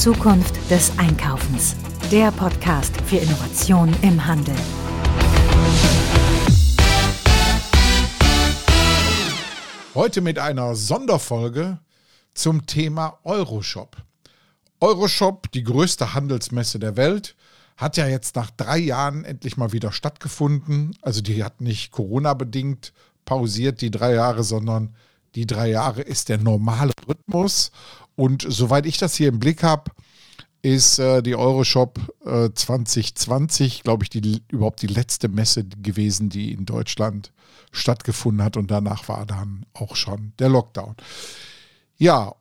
Zukunft des Einkaufens. Der Podcast für Innovation im Handel. Heute mit einer Sonderfolge zum Thema Euroshop. Euroshop, die größte Handelsmesse der Welt, hat ja jetzt nach drei Jahren endlich mal wieder stattgefunden. Also die hat nicht Corona-bedingt pausiert, die drei Jahre, sondern die drei Jahre ist der normale Rhythmus. Und soweit ich das hier im Blick habe, ist äh, die Euroshop äh, 2020, glaube ich, die, überhaupt die letzte Messe gewesen, die in Deutschland stattgefunden hat. Und danach war dann auch schon der Lockdown. Ja,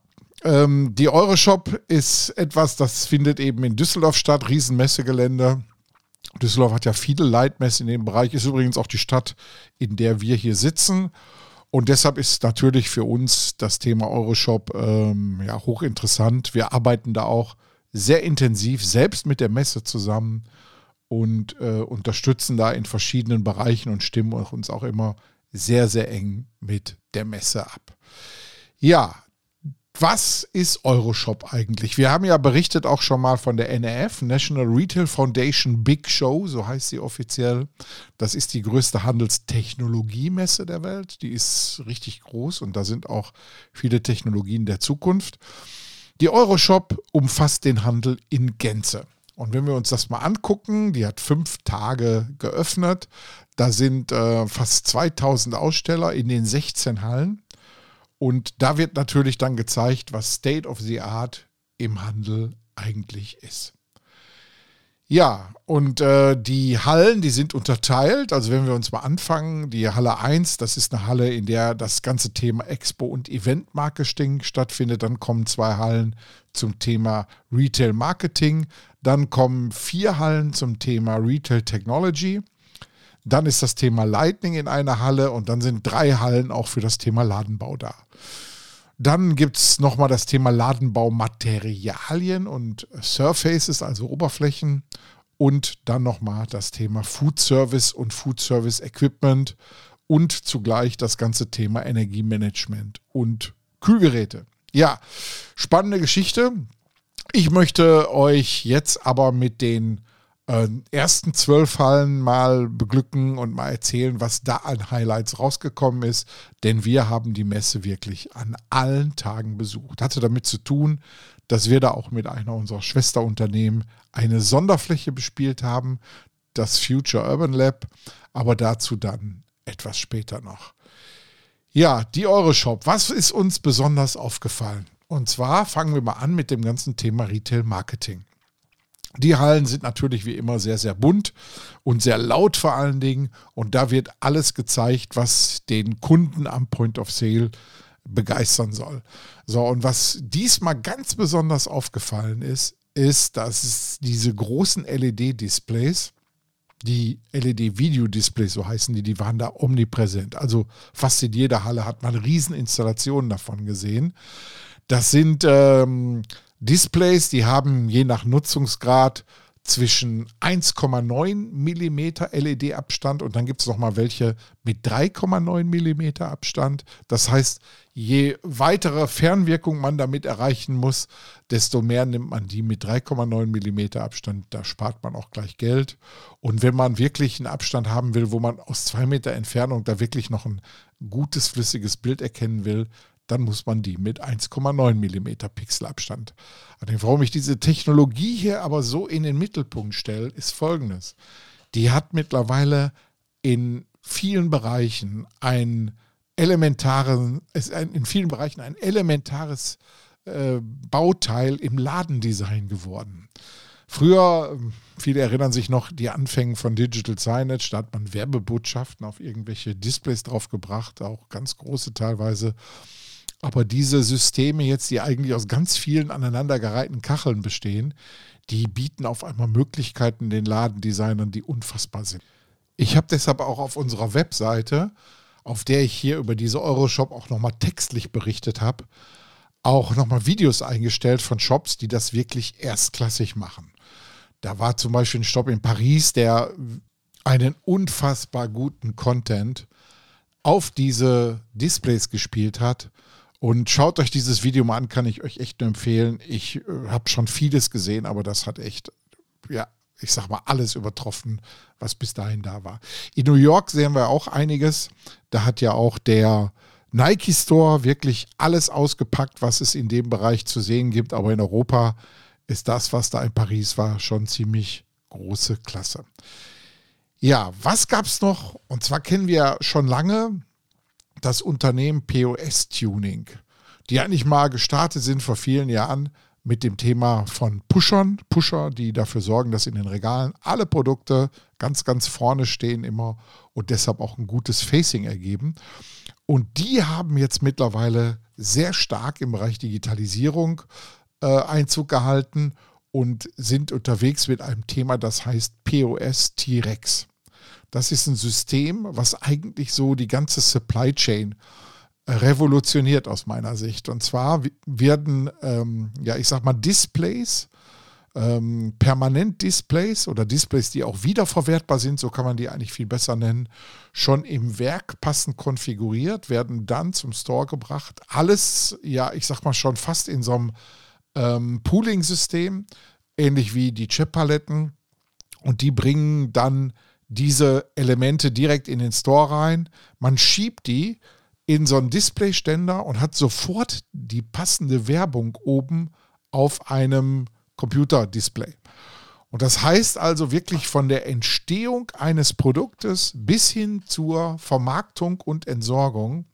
ähm, die Euroshop ist etwas, das findet eben in Düsseldorf statt, Riesenmessegelände. Düsseldorf hat ja viele Leitmessen in dem Bereich, ist übrigens auch die Stadt, in der wir hier sitzen. Und deshalb ist natürlich für uns das Thema Euroshop ähm, ja, hochinteressant. Wir arbeiten da auch sehr intensiv selbst mit der Messe zusammen und äh, unterstützen da in verschiedenen Bereichen und stimmen uns auch immer sehr, sehr eng mit der Messe ab. Ja, was ist Euroshop eigentlich? Wir haben ja berichtet auch schon mal von der NRF, National Retail Foundation Big Show, so heißt sie offiziell. Das ist die größte Handelstechnologiemesse der Welt. Die ist richtig groß und da sind auch viele Technologien der Zukunft. Die Euroshop umfasst den Handel in Gänze. Und wenn wir uns das mal angucken, die hat fünf Tage geöffnet. Da sind äh, fast 2000 Aussteller in den 16 Hallen. Und da wird natürlich dann gezeigt, was State of the Art im Handel eigentlich ist. Ja, und äh, die Hallen, die sind unterteilt. Also wenn wir uns mal anfangen, die Halle 1, das ist eine Halle, in der das ganze Thema Expo und Event Marketing stattfindet. Dann kommen zwei Hallen zum Thema Retail Marketing. Dann kommen vier Hallen zum Thema Retail Technology. Dann ist das Thema Lightning in einer Halle und dann sind drei Hallen auch für das Thema Ladenbau da. Dann gibt es nochmal das Thema Ladenbaumaterialien und Surfaces, also Oberflächen. Und dann nochmal das Thema Food Service und Food Service Equipment und zugleich das ganze Thema Energiemanagement und Kühlgeräte. Ja, spannende Geschichte. Ich möchte euch jetzt aber mit den äh, ersten zwölf Hallen mal beglücken und mal erzählen, was da an Highlights rausgekommen ist. Denn wir haben die Messe wirklich an allen Tagen besucht. Hatte damit zu tun, dass wir da auch mit einer unserer Schwesterunternehmen eine Sonderfläche bespielt haben, das Future Urban Lab, aber dazu dann etwas später noch. Ja, die Euroshop. Was ist uns besonders aufgefallen? Und zwar fangen wir mal an mit dem ganzen Thema Retail Marketing. Die Hallen sind natürlich wie immer sehr, sehr bunt und sehr laut vor allen Dingen. Und da wird alles gezeigt, was den Kunden am Point of Sale begeistern soll. So, und was diesmal ganz besonders aufgefallen ist, ist, dass es diese großen LED-Displays, die LED-Video-Displays, so heißen die, die waren da omnipräsent. Also fast in jeder Halle hat man Rieseninstallationen davon gesehen. Das sind ähm, Displays, die haben je nach Nutzungsgrad zwischen 1,9 mm LED-Abstand und dann gibt es nochmal welche mit 3,9 mm Abstand. Das heißt, je weitere Fernwirkung man damit erreichen muss, desto mehr nimmt man die mit 3,9 mm Abstand. Da spart man auch gleich Geld. Und wenn man wirklich einen Abstand haben will, wo man aus zwei Meter Entfernung da wirklich noch ein gutes flüssiges Bild erkennen will, dann muss man die mit 1,9 mm Pixelabstand. Warum ich diese Technologie hier aber so in den Mittelpunkt stelle, ist folgendes. Die hat mittlerweile in vielen Bereichen ein elementares, in vielen Bereichen ein elementares äh, Bauteil im Ladendesign geworden. Früher, viele erinnern sich noch, die Anfänge von Digital Signage, da hat man Werbebotschaften auf irgendwelche Displays draufgebracht, auch ganz große teilweise. Aber diese Systeme jetzt, die eigentlich aus ganz vielen aneinandergereihten Kacheln bestehen, die bieten auf einmal Möglichkeiten den Ladendesignern, die unfassbar sind. Ich habe deshalb auch auf unserer Webseite, auf der ich hier über diese Euroshop auch nochmal textlich berichtet habe, auch nochmal Videos eingestellt von Shops, die das wirklich erstklassig machen. Da war zum Beispiel ein Shop in Paris, der einen unfassbar guten Content auf diese Displays gespielt hat Und schaut euch dieses Video mal an, kann ich euch echt nur empfehlen. Ich äh, habe schon vieles gesehen, aber das hat echt, ja, ich sag mal, alles übertroffen, was bis dahin da war. In New York sehen wir auch einiges. Da hat ja auch der Nike Store wirklich alles ausgepackt, was es in dem Bereich zu sehen gibt. Aber in Europa ist das, was da in Paris war, schon ziemlich große Klasse. Ja, was gab es noch? Und zwar kennen wir schon lange das Unternehmen POS Tuning, die eigentlich mal gestartet sind vor vielen Jahren mit dem Thema von Pushern, Pusher, die dafür sorgen, dass in den Regalen alle Produkte ganz, ganz vorne stehen immer und deshalb auch ein gutes Facing ergeben. Und die haben jetzt mittlerweile sehr stark im Bereich Digitalisierung äh, Einzug gehalten und sind unterwegs mit einem Thema, das heißt POS T-Rex. Das ist ein System, was eigentlich so die ganze Supply Chain äh, revolutioniert aus meiner Sicht. Und zwar werden, ähm, ja, ich sag mal, Displays, ähm, Permanent-Displays oder Displays, die auch wiederverwertbar sind, so kann man die eigentlich viel besser nennen, schon im Werk passend konfiguriert, werden dann zum Store gebracht. Alles, ja, ich sag mal schon fast in so einem ähm, Pooling-System, ähnlich wie die Chip-Paletten. Und die bringen dann diese Elemente direkt in den Store rein. Man schiebt die in so einen Displayständer und hat sofort die passende Werbung oben auf einem Computerdisplay. Und das heißt also wirklich von der Entstehung eines Produktes bis hin zur Vermarktung und Entsorgung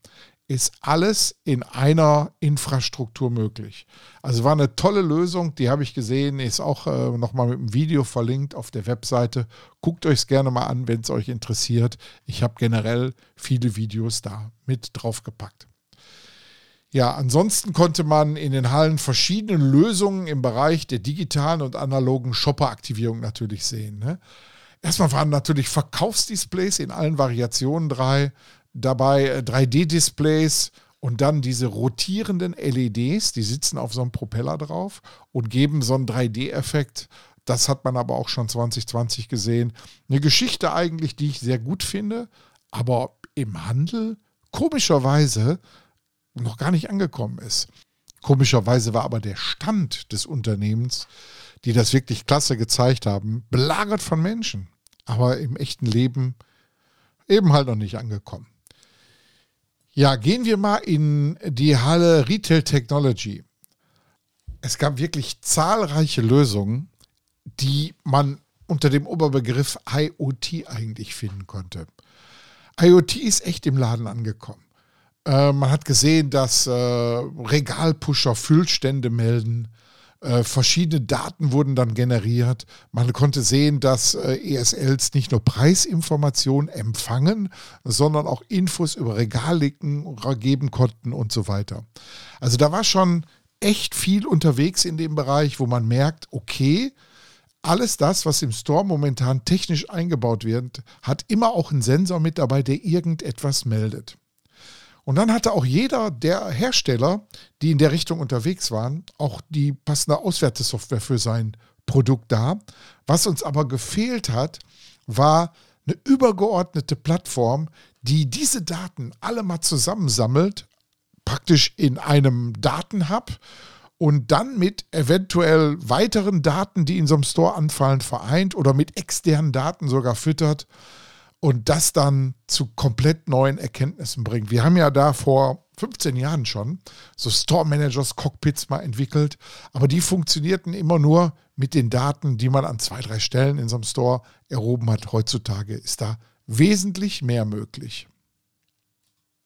ist alles in einer Infrastruktur möglich. Also war eine tolle Lösung, die habe ich gesehen, ist auch äh, nochmal mit einem Video verlinkt auf der Webseite. Guckt euch es gerne mal an, wenn es euch interessiert. Ich habe generell viele Videos da mit draufgepackt. Ja, ansonsten konnte man in den Hallen verschiedene Lösungen im Bereich der digitalen und analogen Shopper-Aktivierung natürlich sehen. Ne? Erstmal waren natürlich Verkaufsdisplays in allen Variationen drei dabei 3D-Displays äh, und dann diese rotierenden LEDs, die sitzen auf so einem Propeller drauf und geben so einen 3D-Effekt. Das hat man aber auch schon 2020 gesehen. Eine Geschichte eigentlich, die ich sehr gut finde, aber im Handel komischerweise noch gar nicht angekommen ist. Komischerweise war aber der Stand des Unternehmens, die das wirklich klasse gezeigt haben, belagert von Menschen, aber im echten Leben eben halt noch nicht angekommen. Ja, gehen wir mal in die Halle Retail Technology. Es gab wirklich zahlreiche Lösungen, die man unter dem Oberbegriff IoT eigentlich finden konnte. IoT ist echt im Laden angekommen. Äh, man hat gesehen, dass äh, Regalpusher Füllstände melden, äh, verschiedene Daten wurden dann generiert. Man konnte sehen, dass äh, ESLs nicht nur Preisinformationen empfangen, sondern auch Infos über Regalliken geben konnten und so weiter. Also da war schon echt viel unterwegs in dem Bereich, wo man merkt, okay, alles das, was im Store momentan technisch eingebaut wird, hat immer auch einen Sensor mit dabei, der irgendetwas meldet. Und dann hatte auch jeder der Hersteller, die in der Richtung unterwegs waren, auch die passende Auswertesoftware für sein Produkt da. Was uns aber gefehlt hat, war eine übergeordnete Plattform, die diese Daten alle mal zusammensammelt, praktisch in einem Datenhub und dann mit eventuell weiteren Daten, die in so einem Store anfallen, vereint oder mit externen Daten sogar füttert und das dann zu komplett neuen Erkenntnissen bringt. Wir haben ja da vor 15 Jahren schon so Store Managers Cockpits mal entwickelt, aber die funktionierten immer nur mit den Daten, die man an zwei, drei Stellen in so einem Store erhoben hat. Heutzutage ist da wesentlich mehr möglich.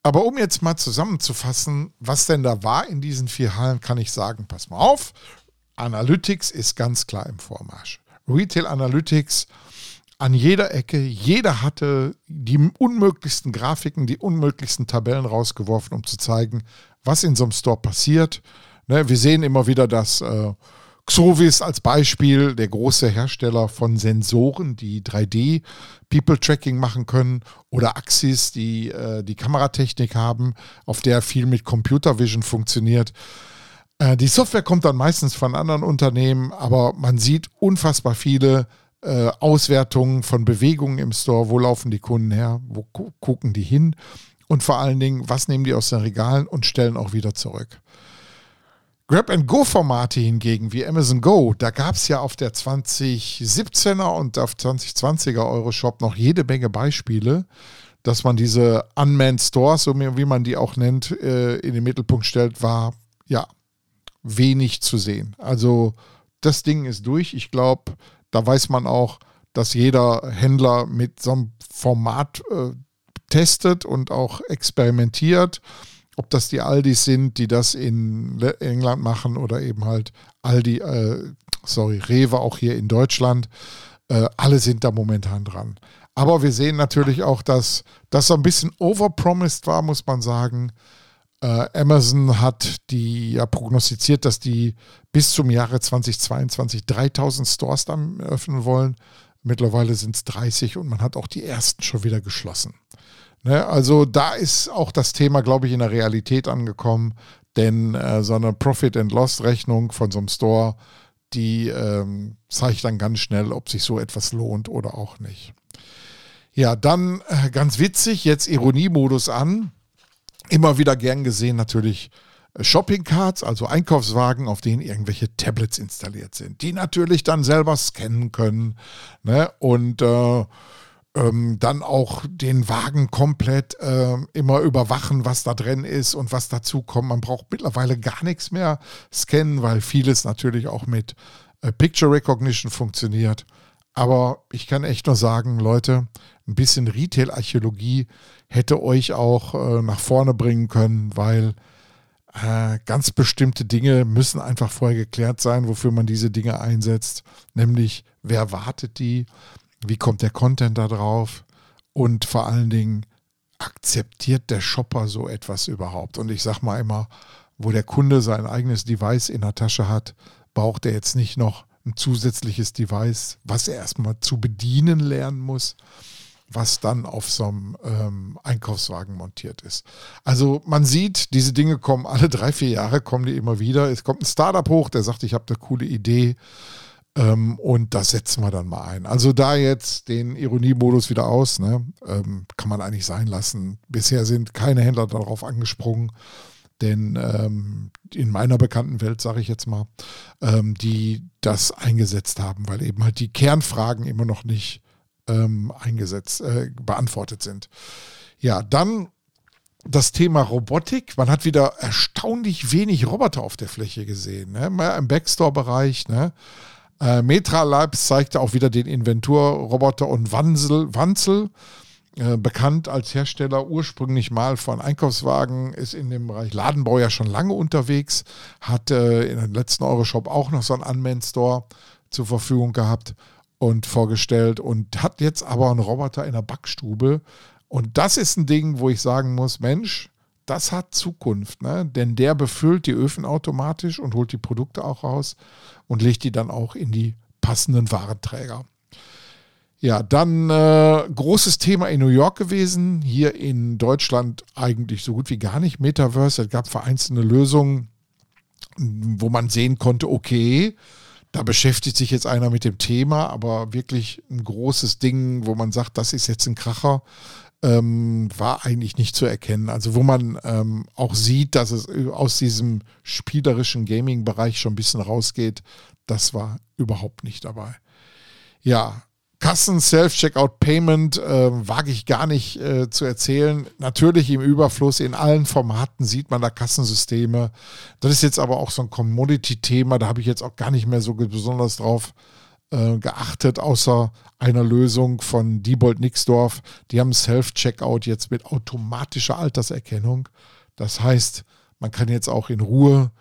Aber um jetzt mal zusammenzufassen, was denn da war in diesen vier Hallen, kann ich sagen, pass mal auf, Analytics ist ganz klar im Vormarsch. Retail Analytics an jeder Ecke. Jeder hatte die unmöglichsten Grafiken, die unmöglichsten Tabellen rausgeworfen, um zu zeigen, was in so einem Store passiert. Ne, wir sehen immer wieder, dass äh, Xovis als Beispiel, der große Hersteller von Sensoren, die 3D People Tracking machen können, oder Axis, die äh, die Kameratechnik haben, auf der viel mit Computer Vision funktioniert. Äh, die Software kommt dann meistens von anderen Unternehmen, aber man sieht unfassbar viele äh, Auswertungen von Bewegungen im Store, wo laufen die Kunden her, wo gu gucken die hin. und vor allen Dingen, was nehmen die aus den Regalen und stellen auch wieder zurück. Grab-and-Go-Formate hingegen, wie Amazon Go, da gab es ja auf der 2017er und auf 2020er Euroshop noch jede Menge Beispiele, dass man diese Unmanned Stores, so wie man die auch nennt, äh, in den Mittelpunkt stellt, war ja wenig zu sehen. Also das Ding ist durch. Ich glaube, da weiß man auch, dass jeder Händler mit so einem Format äh, testet und auch experimentiert. Ob das die Aldis sind, die das in England machen oder eben halt Aldi, äh, sorry, Rewe auch hier in Deutschland. Äh, alle sind da momentan dran. Aber wir sehen natürlich auch, dass das so ein bisschen overpromised war, muss man sagen. Äh, Amazon hat die ja prognostiziert, dass die bis zum Jahre 2022 3000 Stores dann öffnen wollen. Mittlerweile sind es 30 und man hat auch die ersten schon wieder geschlossen. Ne, also da ist auch das Thema, glaube ich, in der Realität angekommen, denn äh, so eine Profit-and-Loss-Rechnung von so einem Store, die ähm, zeigt dann ganz schnell, ob sich so etwas lohnt oder auch nicht. Ja, dann äh, ganz witzig, jetzt Ironiemodus an. Immer wieder gern gesehen natürlich äh, Shopping-Cards, also Einkaufswagen, auf denen irgendwelche Tablets installiert sind, die natürlich dann selber scannen können ne? und äh, ähm, dann auch den Wagen komplett äh, immer überwachen, was da drin ist und was dazu kommt. Man braucht mittlerweile gar nichts mehr scannen, weil vieles natürlich auch mit äh, Picture Recognition funktioniert. Aber ich kann echt nur sagen, Leute, ein bisschen Retail-Archäologie hätte euch auch äh, nach vorne bringen können, weil äh, ganz bestimmte Dinge müssen einfach vorher geklärt sein, wofür man diese Dinge einsetzt. Nämlich, wer wartet die? Wie kommt der Content da drauf? Und vor allen Dingen, akzeptiert der Shopper so etwas überhaupt? Und ich sage mal immer, wo der Kunde sein eigenes Device in der Tasche hat, braucht er jetzt nicht noch ein zusätzliches Device, was er erstmal zu bedienen lernen muss was dann auf so einem ähm, Einkaufswagen montiert ist. Also man sieht, diese Dinge kommen alle drei, vier Jahre, kommen die immer wieder. Es kommt ein Startup hoch, der sagt, ich habe eine coole Idee ähm, und das setzen wir dann mal ein. Also da jetzt den Ironiemodus wieder aus, ne, ähm, kann man eigentlich sein lassen. Bisher sind keine Händler darauf angesprungen, denn ähm, in meiner bekannten Welt, sage ich jetzt mal, ähm, die das eingesetzt haben, weil eben halt die Kernfragen immer noch nicht ähm, eingesetzt, äh, beantwortet sind. Ja, dann das Thema Robotik. Man hat wieder erstaunlich wenig Roboter auf der Fläche gesehen. Ne? Mehr im Backstore-Bereich. Ne? Äh, Metra Labs zeigte auch wieder den Inventur-Roboter und Wanzel, Wanzel äh, bekannt als Hersteller ursprünglich mal von Einkaufswagen, ist in dem Bereich Ladenbau ja schon lange unterwegs, hat äh, in den letzten Euroshop auch noch so einen Unmanned-Store zur Verfügung gehabt und vorgestellt und hat jetzt aber einen Roboter in der Backstube. Und das ist ein Ding, wo ich sagen muss, Mensch, das hat Zukunft, ne? denn der befüllt die Öfen automatisch und holt die Produkte auch raus und legt die dann auch in die passenden Warenträger. Ja, dann äh, großes Thema in New York gewesen, hier in Deutschland eigentlich so gut wie gar nicht. Metaverse, es gab vereinzelte Lösungen, wo man sehen konnte, okay, da beschäftigt sich jetzt einer mit dem Thema, aber wirklich ein großes Ding, wo man sagt, das ist jetzt ein Kracher, ähm, war eigentlich nicht zu erkennen. Also wo man ähm, auch sieht, dass es aus diesem spielerischen Gaming-Bereich schon ein bisschen rausgeht, das war überhaupt nicht dabei. Ja, Kassen Self-Checkout Payment äh, wage ich gar nicht äh, zu erzählen. Natürlich im Überfluss in allen Formaten sieht man da Kassensysteme. Das ist jetzt aber auch so ein Commodity-Thema. Da habe ich jetzt auch gar nicht mehr so besonders drauf äh, geachtet, außer einer Lösung von Diebold Nixdorf. Die haben Self-Checkout jetzt mit automatischer Alterserkennung. Das heißt, man kann jetzt auch in Ruhe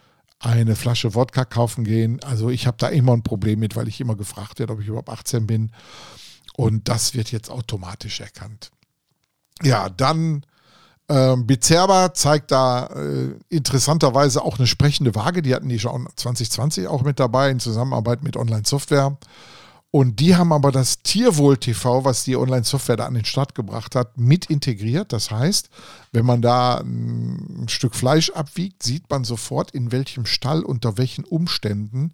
eine Flasche Wodka kaufen gehen. Also ich habe da immer ein Problem mit, weil ich immer gefragt werde, ob ich überhaupt 18 bin. Und das wird jetzt automatisch erkannt. Ja, dann äh, Bizerba zeigt da äh, interessanterweise auch eine sprechende Waage. Die hatten die schon 2020 auch mit dabei in Zusammenarbeit mit Online-Software. Und die haben aber das Tierwohl TV, was die Online-Software da an den Start gebracht hat, mit integriert. Das heißt, wenn man da ein Stück Fleisch abwiegt, sieht man sofort, in welchem Stall, unter welchen Umständen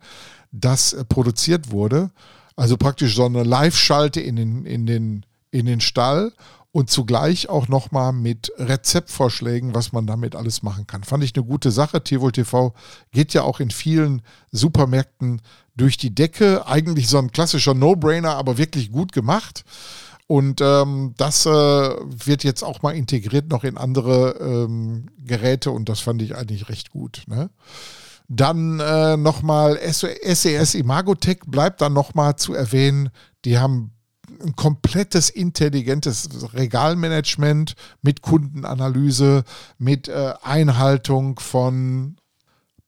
das äh, produziert wurde. Also praktisch so eine Live-Schalte in den, in, den, in den Stall und zugleich auch nochmal mit Rezeptvorschlägen, was man damit alles machen kann. Fand ich eine gute Sache. Tierwohl TV geht ja auch in vielen Supermärkten durch die Decke. Eigentlich so ein klassischer No-Brainer, aber wirklich gut gemacht. Und ähm, das äh, wird jetzt auch mal integriert noch in andere ähm, Geräte und das fand ich eigentlich recht gut. Ne? Dann äh, nochmal SES Imagotech bleibt dann nochmal zu erwähnen. Die haben ein komplettes intelligentes Regalmanagement mit Kundenanalyse, mit äh, Einhaltung von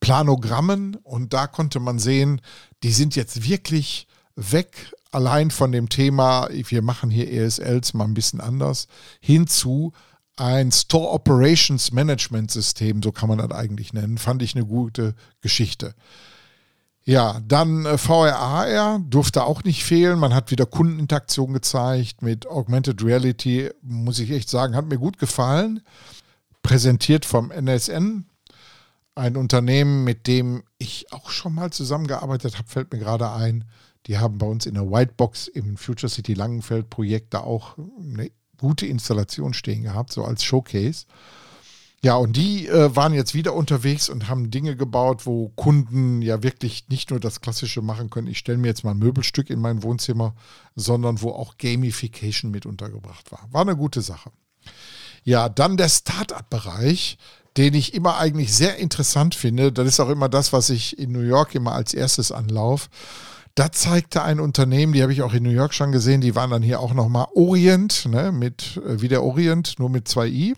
Planogrammen. Und da konnte man sehen, die sind jetzt wirklich weg allein von dem Thema, wir machen hier ESLs mal ein bisschen anders, hinzu ein Store Operations Management System, so kann man das eigentlich nennen, fand ich eine gute Geschichte. Ja, dann äh, VRAR durfte auch nicht fehlen. Man hat wieder Kundeninteraktion gezeigt mit Augmented Reality, muss ich echt sagen, hat mir gut gefallen. Präsentiert vom NSN, ein Unternehmen, mit dem ich auch schon mal zusammengearbeitet habe, fällt mir gerade ein. Die haben bei uns in der Whitebox im Future City Langenfeld Projekt da auch eine gute Installation stehen gehabt, so als Showcase. Ja, und die äh, waren jetzt wieder unterwegs und haben Dinge gebaut, wo Kunden ja wirklich nicht nur das Klassische machen können, ich stelle mir jetzt mal ein Möbelstück in mein Wohnzimmer, sondern wo auch Gamification mit untergebracht war. War eine gute Sache. Ja, dann der Startup-Bereich, den ich immer eigentlich sehr interessant finde. Das ist auch immer das, was ich in New York immer als erstes anlaufe. Da zeigte ein Unternehmen, die habe ich auch in New York schon gesehen, die waren dann hier auch nochmal Orient, ne, mit, äh, wie der Orient, nur mit zwei I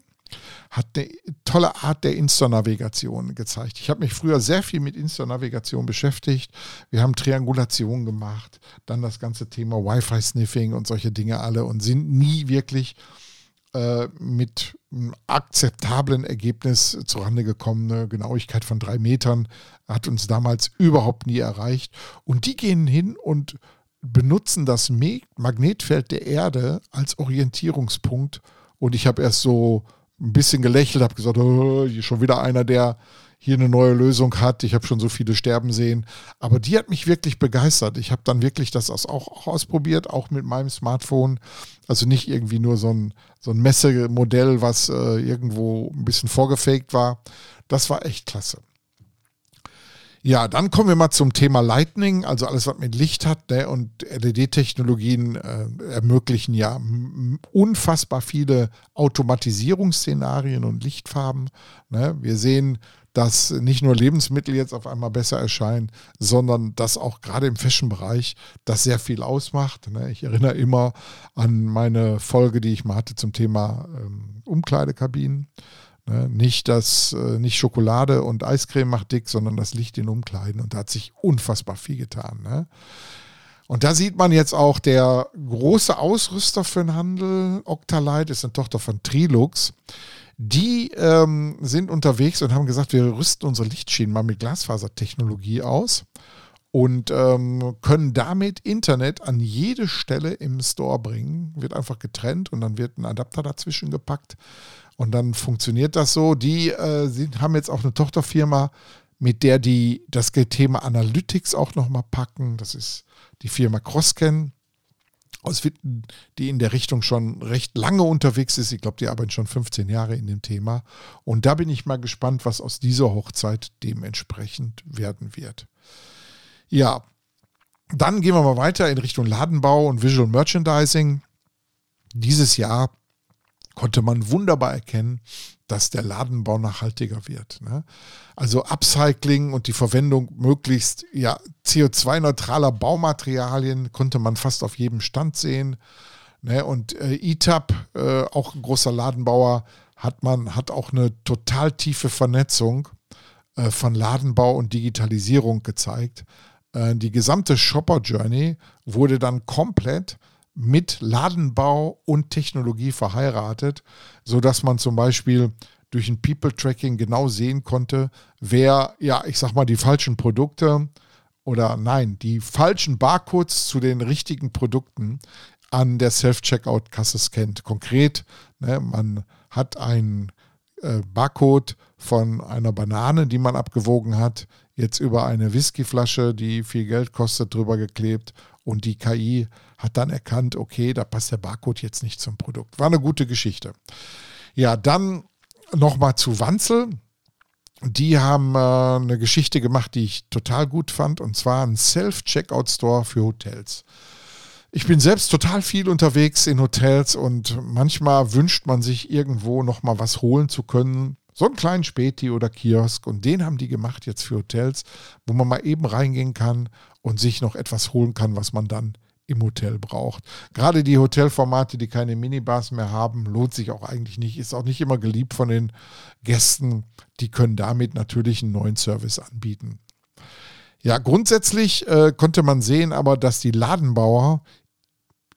hat eine tolle Art der Insta-Navigation gezeigt. Ich habe mich früher sehr viel mit Insta-Navigation beschäftigt. Wir haben Triangulation gemacht, dann das ganze Thema Wi-Fi-Sniffing und solche Dinge alle und sind nie wirklich äh, mit einem akzeptablen Ergebnis zurande gekommen. Eine Genauigkeit von drei Metern hat uns damals überhaupt nie erreicht. Und die gehen hin und benutzen das Magnetfeld der Erde als Orientierungspunkt. Und ich habe erst so ein bisschen gelächelt, habe gesagt, oh, schon wieder einer, der hier eine neue Lösung hat. Ich habe schon so viele sterben sehen. Aber die hat mich wirklich begeistert. Ich habe dann wirklich das auch, auch ausprobiert, auch mit meinem Smartphone. Also nicht irgendwie nur so ein, so ein Messemodell, was äh, irgendwo ein bisschen vorgefaked war. Das war echt klasse. Ja, dann kommen wir mal zum Thema Lightning, also alles, was mit Licht hat ne, und LED-Technologien äh, ermöglichen ja unfassbar viele Automatisierungsszenarien und Lichtfarben. Ne. Wir sehen, dass nicht nur Lebensmittel jetzt auf einmal besser erscheinen, sondern dass auch gerade im Fashion-Bereich das sehr viel ausmacht. Ne. Ich erinnere immer an meine Folge, die ich mal hatte zum Thema ähm, Umkleidekabinen. Ne? Nicht das, äh, nicht Schokolade und Eiscreme macht dick, sondern das Licht in Umkleiden. Und da hat sich unfassbar viel getan. Ne? Und da sieht man jetzt auch der große Ausrüster für den Handel, Octalight, ist eine Tochter von Trilux. Die ähm, sind unterwegs und haben gesagt, wir rüsten unsere Lichtschienen mal mit Glasfasertechnologie aus und ähm, können damit Internet an jede Stelle im Store bringen. Wird einfach getrennt und dann wird ein Adapter dazwischen gepackt und dann funktioniert das so. Die äh, sind, haben jetzt auch eine Tochterfirma, mit der die das Thema Analytics auch nochmal packen. Das ist die Firma Crosscan aus Witten, die in der Richtung schon recht lange unterwegs ist. Ich glaube, die arbeiten schon 15 Jahre in dem Thema. Und da bin ich mal gespannt, was aus dieser Hochzeit dementsprechend werden wird. Ja, dann gehen wir mal weiter in Richtung Ladenbau und Visual Merchandising. Dieses Jahr konnte man wunderbar erkennen, dass der Ladenbau nachhaltiger wird. Ne? Also Upcycling und die Verwendung möglichst ja, CO2-neutraler Baumaterialien konnte man fast auf jedem Stand sehen. Ne? Und äh, ETAP, äh, auch ein großer Ladenbauer, hat man hat auch eine total tiefe Vernetzung äh, von Ladenbau und Digitalisierung gezeigt. Äh, die gesamte Shopper Journey wurde dann komplett mit Ladenbau und Technologie verheiratet, sodass man zum Beispiel durch ein People-Tracking genau sehen konnte, wer, ja, ich sag mal, die falschen Produkte oder nein, die falschen Barcodes zu den richtigen Produkten an der Self-Checkout-Kasse scannt. Konkret, ne, man hat einen äh, Barcode von einer Banane, die man abgewogen hat, jetzt über eine Whiskyflasche, die viel Geld kostet, drüber geklebt und die KI hat dann erkannt, okay, da passt der Barcode jetzt nicht zum Produkt. War eine gute Geschichte. Ja, dann nochmal zu Wanzel. Die haben äh, eine Geschichte gemacht, die ich total gut fand, und zwar ein Self-Checkout-Store für Hotels. Ich bin selbst total viel unterwegs in Hotels und manchmal wünscht man sich irgendwo nochmal was holen zu können. So einen kleinen Späti oder Kiosk und den haben die gemacht jetzt für Hotels, wo man mal eben reingehen kann und sich noch etwas holen kann, was man dann im Hotel braucht. Gerade die Hotelformate, die keine Minibars mehr haben, lohnt sich auch eigentlich nicht, ist auch nicht immer geliebt von den Gästen. Die können damit natürlich einen neuen Service anbieten. Ja, grundsätzlich äh, konnte man sehen aber, dass die Ladenbauer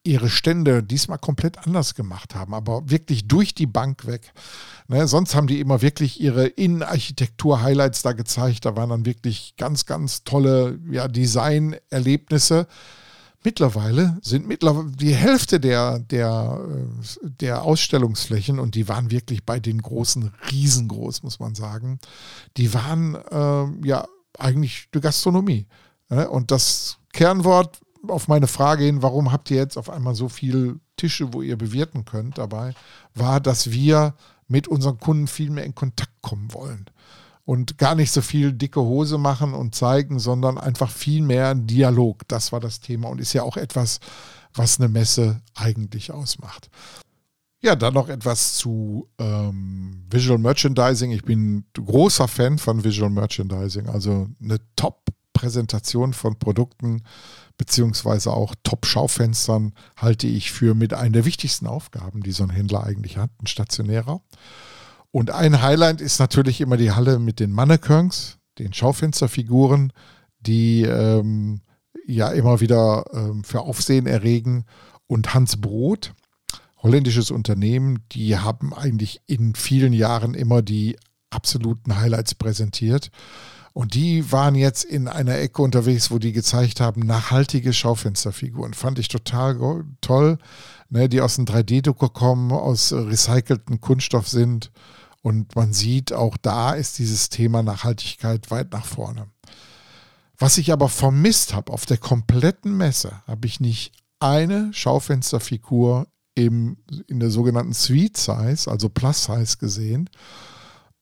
ihre Stände diesmal komplett anders gemacht haben, aber wirklich durch die Bank weg. Ne, sonst haben die immer wirklich ihre Innenarchitektur-Highlights da gezeigt. Da waren dann wirklich ganz, ganz tolle ja, Design-Erlebnisse. Mittlerweile sind mittlerweile die Hälfte der, der, äh, der Ausstellungsflächen, und die waren wirklich bei den großen, riesengroß, muss man sagen, die waren äh, ja eigentlich die Gastronomie. Ne? Und das Kernwort auf meine Frage hin, warum habt ihr jetzt auf einmal so viele Tische, wo ihr bewirten könnt, dabei, war, dass wir mit unseren Kunden viel mehr in Kontakt kommen wollen. Und gar nicht so viel dicke Hose machen und zeigen, sondern einfach viel mehr Dialog. Das war das Thema und ist ja auch etwas, was eine Messe eigentlich ausmacht. Ja, dann noch etwas zu ähm, Visual Merchandising. Ich bin großer Fan von Visual Merchandising. Also eine Top-Präsentation von Produkten beziehungsweise auch Top-Schaufenstern halte ich für mit einer der wichtigsten Aufgaben, die so ein Händler eigentlich hat, ein stationärer. Und ein Highlight ist natürlich immer die Halle mit den Mannequins, den Schaufensterfiguren, die ähm, ja immer wieder ähm, für Aufsehen erregen. Und Hans Brot, holländisches Unternehmen, die haben eigentlich in vielen Jahren immer die absoluten Highlights präsentiert. Und die waren jetzt in einer Ecke unterwegs, wo die gezeigt haben, nachhaltige Schaufensterfiguren. Fand ich total toll, ne, die aus dem 3D-Drucker kommen, aus recycelten Kunststoff sind. Und man sieht, auch da ist dieses Thema Nachhaltigkeit weit nach vorne. Was ich aber vermisst habe auf der kompletten Messe, habe ich nicht eine Schaufensterfigur im, in der sogenannten Suite Size, also Plus Size gesehen,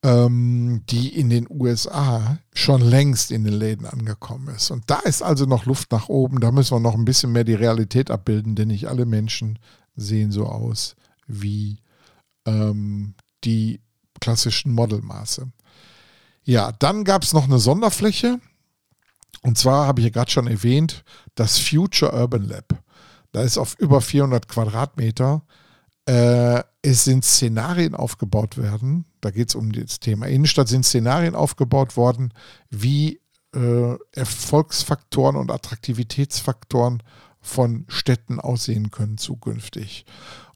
ähm, die in den USA schon längst in den Läden angekommen ist. Und da ist also noch Luft nach oben. Da müssen wir noch ein bisschen mehr die Realität abbilden, denn nicht alle Menschen sehen so aus wie ähm, die klassischen Modelmaße. Ja, dann gab es noch eine Sonderfläche. Und zwar habe ich ja gerade schon erwähnt, das Future Urban Lab. Da ist auf über 400 Quadratmeter. Äh, es sind Szenarien aufgebaut werden. Da geht es um das Thema Innenstadt. Sind Szenarien aufgebaut worden, wie äh, Erfolgsfaktoren und Attraktivitätsfaktoren von Städten aussehen können zukünftig.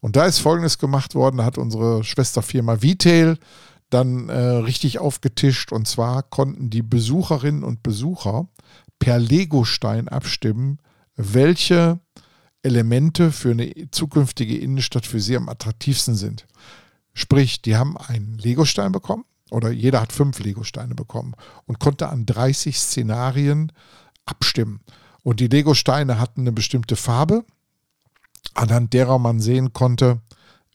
Und da ist Folgendes gemacht worden. Da hat unsere Schwesterfirma Vitail dann äh, richtig aufgetischt. Und zwar konnten die Besucherinnen und Besucher per Legostein abstimmen, welche Elemente für eine zukünftige Innenstadt für sie am attraktivsten sind. Sprich, die haben einen Legostein bekommen oder jeder hat fünf Legosteine bekommen und konnte an 30 Szenarien abstimmen. Und die Legosteine hatten eine bestimmte Farbe, anhand derer man sehen konnte,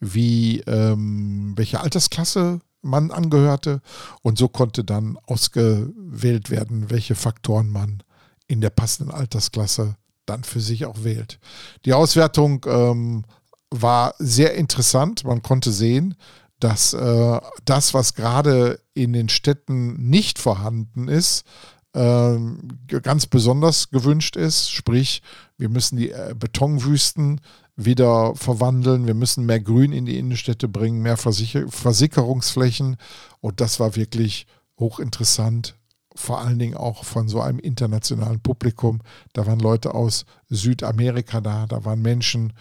wie ähm, welche Altersklasse man angehörte. Und so konnte dann ausgewählt werden, welche Faktoren man in der passenden Altersklasse dann für sich auch wählt. Die Auswertung ähm, war sehr interessant. Man konnte sehen, dass äh, das, was gerade in den Städten nicht vorhanden ist, ganz besonders gewünscht ist. Sprich, wir müssen die äh, Betonwüsten wieder verwandeln, wir müssen mehr Grün in die Innenstädte bringen, mehr Versicher Versickerungsflächen. Und das war wirklich hochinteressant vor allen Dingen auch von so einem internationalen Publikum. Da waren Leute aus Südamerika da, da waren Menschen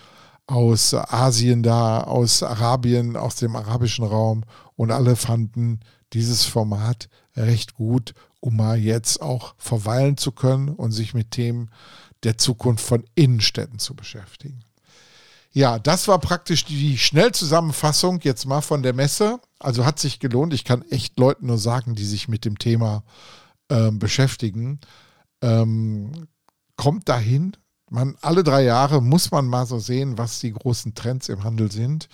aus Asien da, aus Arabien, aus dem arabischen Raum und alle fanden dieses Format recht gut, um mal jetzt auch verweilen zu können und sich mit Themen der Zukunft von Innenstädten zu beschäftigen. Ja, das war praktisch die Schnellzusammenfassung jetzt mal von der Messe. Also hat sich gelohnt. Ich kann echt Leuten nur sagen, die sich mit dem Thema ähm, beschäftigen. Ähm, kommt dahin, man alle drei Jahre muss man mal so sehen, was die großen Trends im Handel sind.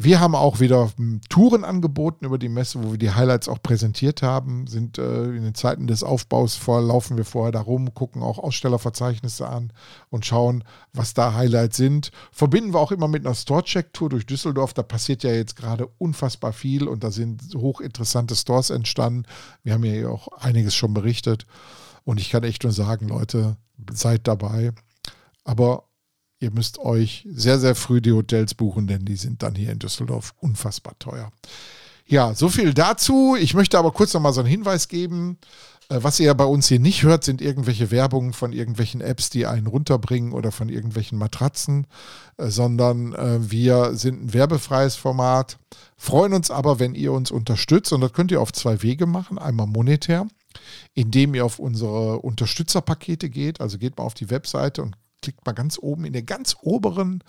Wir haben auch wieder hm, Touren angeboten über die Messe, wo wir die Highlights auch präsentiert haben. Sind äh, in den Zeiten des Aufbaus vor, laufen wir vorher da rum, gucken auch Ausstellerverzeichnisse an und schauen, was da Highlights sind. Verbinden wir auch immer mit einer Store-Check-Tour durch Düsseldorf. Da passiert ja jetzt gerade unfassbar viel und da sind hochinteressante Stores entstanden. Wir haben ja auch einiges schon berichtet. Und ich kann echt nur sagen, Leute, seid dabei. Aber Ihr müsst euch sehr, sehr früh die Hotels buchen, denn die sind dann hier in Düsseldorf unfassbar teuer. Ja, so viel dazu. Ich möchte aber kurz nochmal so einen Hinweis geben. Äh, was ihr bei uns hier nicht hört, sind irgendwelche Werbungen von irgendwelchen Apps, die einen runterbringen oder von irgendwelchen Matratzen, äh, sondern äh, wir sind ein werbefreies Format, freuen uns aber, wenn ihr uns unterstützt und das könnt ihr auf zwei Wege machen. Einmal monetär, indem ihr auf unsere Unterstützerpakete geht, also geht mal auf die Webseite und klickt mal ganz oben in der ganz oberen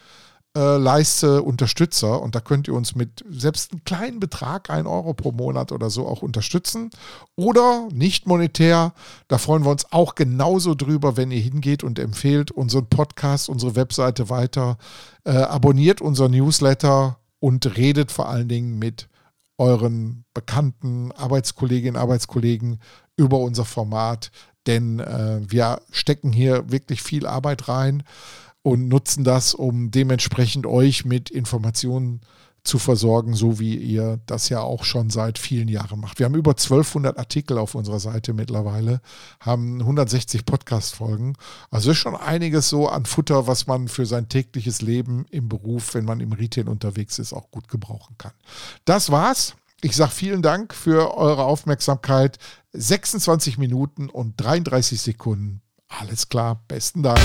äh, Leiste Unterstützer und da könnt ihr uns mit selbst einem kleinen Betrag, 1 Euro pro Monat oder so, auch unterstützen. Oder nicht monetär, da freuen wir uns auch genauso drüber, wenn ihr hingeht und empfehlt unseren Podcast, unsere Webseite weiter, äh, abonniert unser Newsletter und redet vor allen Dingen mit euren bekannten Arbeitskolleginnen Arbeitskollegen über unser Format denn äh, wir stecken hier wirklich viel Arbeit rein und nutzen das, um dementsprechend euch mit Informationen zu versorgen, so wie ihr das ja auch schon seit vielen Jahren macht. Wir haben über 1200 Artikel auf unserer Seite mittlerweile, haben 160 Podcast-Folgen. Also ist schon einiges so an Futter, was man für sein tägliches Leben im Beruf, wenn man im Retail unterwegs ist, auch gut gebrauchen kann. Das war's. Ich sage vielen Dank für eure Aufmerksamkeit. 26 Minuten und 33 Sekunden. Alles klar, besten Dank.